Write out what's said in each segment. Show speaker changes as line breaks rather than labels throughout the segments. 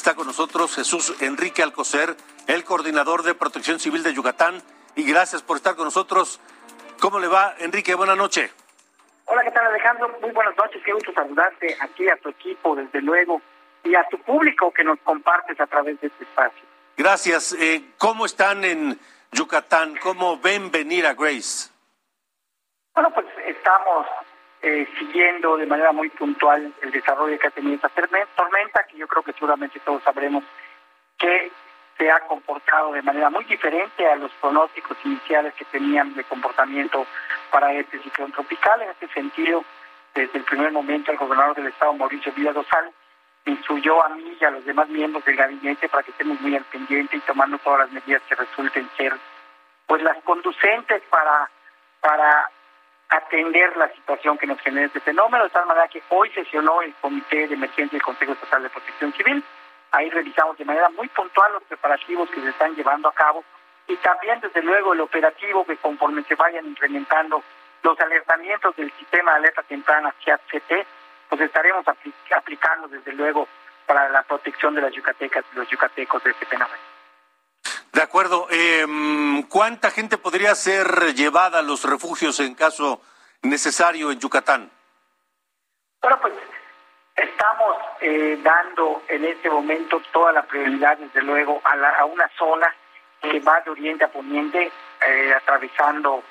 Está con nosotros Jesús Enrique Alcocer, el coordinador de Protección Civil de Yucatán. Y gracias por estar con nosotros. ¿Cómo le va, Enrique? Buenas noches.
Hola, ¿qué tal, Alejandro? Muy buenas noches. Qué gusto saludarte aquí a tu equipo, desde luego, y a tu público que nos compartes a través de este espacio.
Gracias. Eh, ¿Cómo están en Yucatán? ¿Cómo ven venir a Grace?
Bueno, pues estamos eh, siguiendo de manera muy puntual el desarrollo que ha tenido esta tormenta, que yo creo que seguramente todos sabremos que se ha comportado de manera muy diferente a los pronósticos iniciales que tenían de comportamiento para este ciclón tropical. En este sentido, desde el primer momento, el gobernador del estado, Mauricio Villadosal, instruyó a mí y a los demás miembros del gabinete para que estemos muy al pendiente y tomando todas las medidas que resulten ser pues las conducentes para para atender la situación que nos genera este fenómeno, de tal manera que hoy sesionó el Comité de Emergencia del Consejo Estatal de Protección Civil. Ahí revisamos de manera muy puntual los preparativos que se están llevando a cabo y también, desde luego, el operativo que conforme se vayan incrementando los alertamientos del sistema de alerta temprana CIAT-CT, pues estaremos aplicando, desde luego, para la protección de las yucatecas y los yucatecos de este fenómeno.
De acuerdo. Eh, ¿Cuánta gente podría ser llevada a los refugios en caso necesario en Yucatán?
Bueno, pues estamos eh, dando en este momento toda la prioridad, desde luego, a, a una zona que va de oriente a poniente, eh, atravesando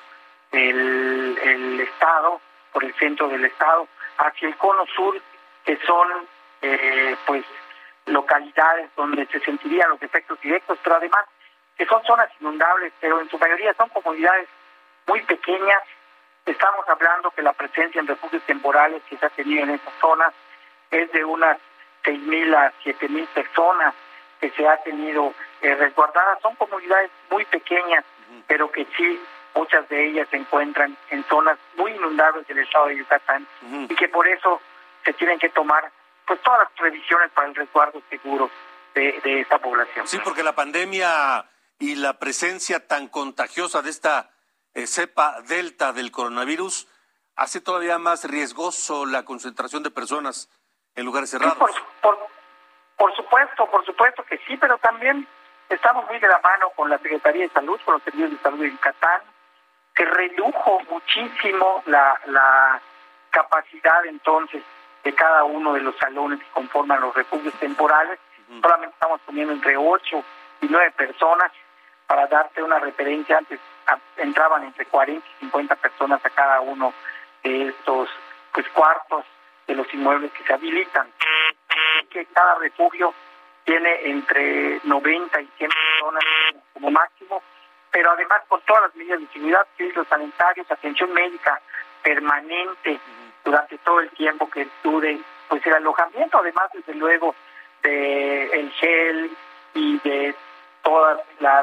el, el estado, por el centro del estado, hacia el cono sur, que son eh, pues localidades donde se sentirían los efectos directos, pero además que son zonas inundables, pero en su mayoría son comunidades muy pequeñas. Estamos hablando que la presencia en refugios temporales que se ha tenido en esas zonas es de unas 6.000 a 7.000 personas que se ha tenido eh, resguardadas. Son comunidades muy pequeñas, pero que sí, muchas de ellas se encuentran en zonas muy inundables del estado de Yucatán y que por eso se tienen que tomar pues todas las previsiones para el resguardo seguro de, de esta población.
Sí, porque la pandemia y la presencia tan contagiosa de esta eh, cepa delta del coronavirus hace todavía más riesgoso la concentración de personas en lugares cerrados.
Sí, por, por, supuesto, por supuesto que sí, pero también estamos muy de la mano con la Secretaría de Salud, con los servicios de salud de Yucatán. Se redujo muchísimo la, la capacidad entonces de cada uno de los salones que conforman los refugios temporales. Solamente estamos poniendo entre 8 y 9 personas para darte una referencia, antes entraban entre 40 y 50 personas a cada uno de estos pues cuartos de los inmuebles que se habilitan. Que cada refugio tiene entre 90 y 100 personas como máximo, pero además con todas las medidas de seguridad, servicios sanitarios, atención médica permanente durante todo el tiempo que dure pues el alojamiento, además desde luego de el gel y de todos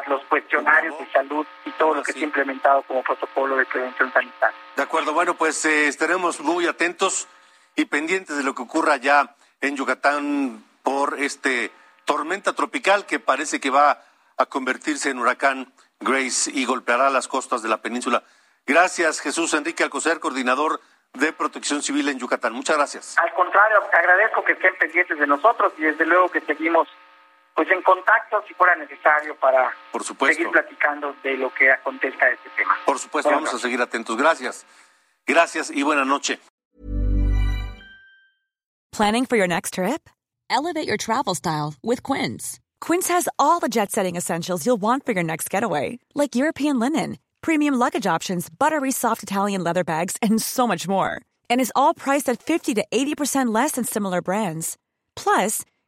los cuestionarios de salud y todo lo que se ha implementado como protocolo de prevención sanitaria.
De acuerdo, bueno, pues eh, estaremos muy atentos y pendientes de lo que ocurra ya en Yucatán por este tormenta tropical que parece que va a convertirse en huracán Grace y golpeará las costas de la península. Gracias, Jesús Enrique Alcocer, coordinador de Protección Civil en Yucatán. Muchas gracias.
Al contrario, agradezco que estén pendientes de nosotros y desde luego que seguimos pues en contacto si fuera necesario para
Por supuesto.
seguir platicando de lo que acontezca este tema.
Por supuesto,
Buenas
vamos a seguir atentos. Gracias. Gracias y buena noche.
Planning for your next trip? Elevate your travel style with Quince. Quince has all the jet setting essentials you'll want for your next getaway, like European linen, premium luggage options, buttery soft Italian leather bags, and so much more. And is all priced at 50 to 80% less than similar brands. Plus,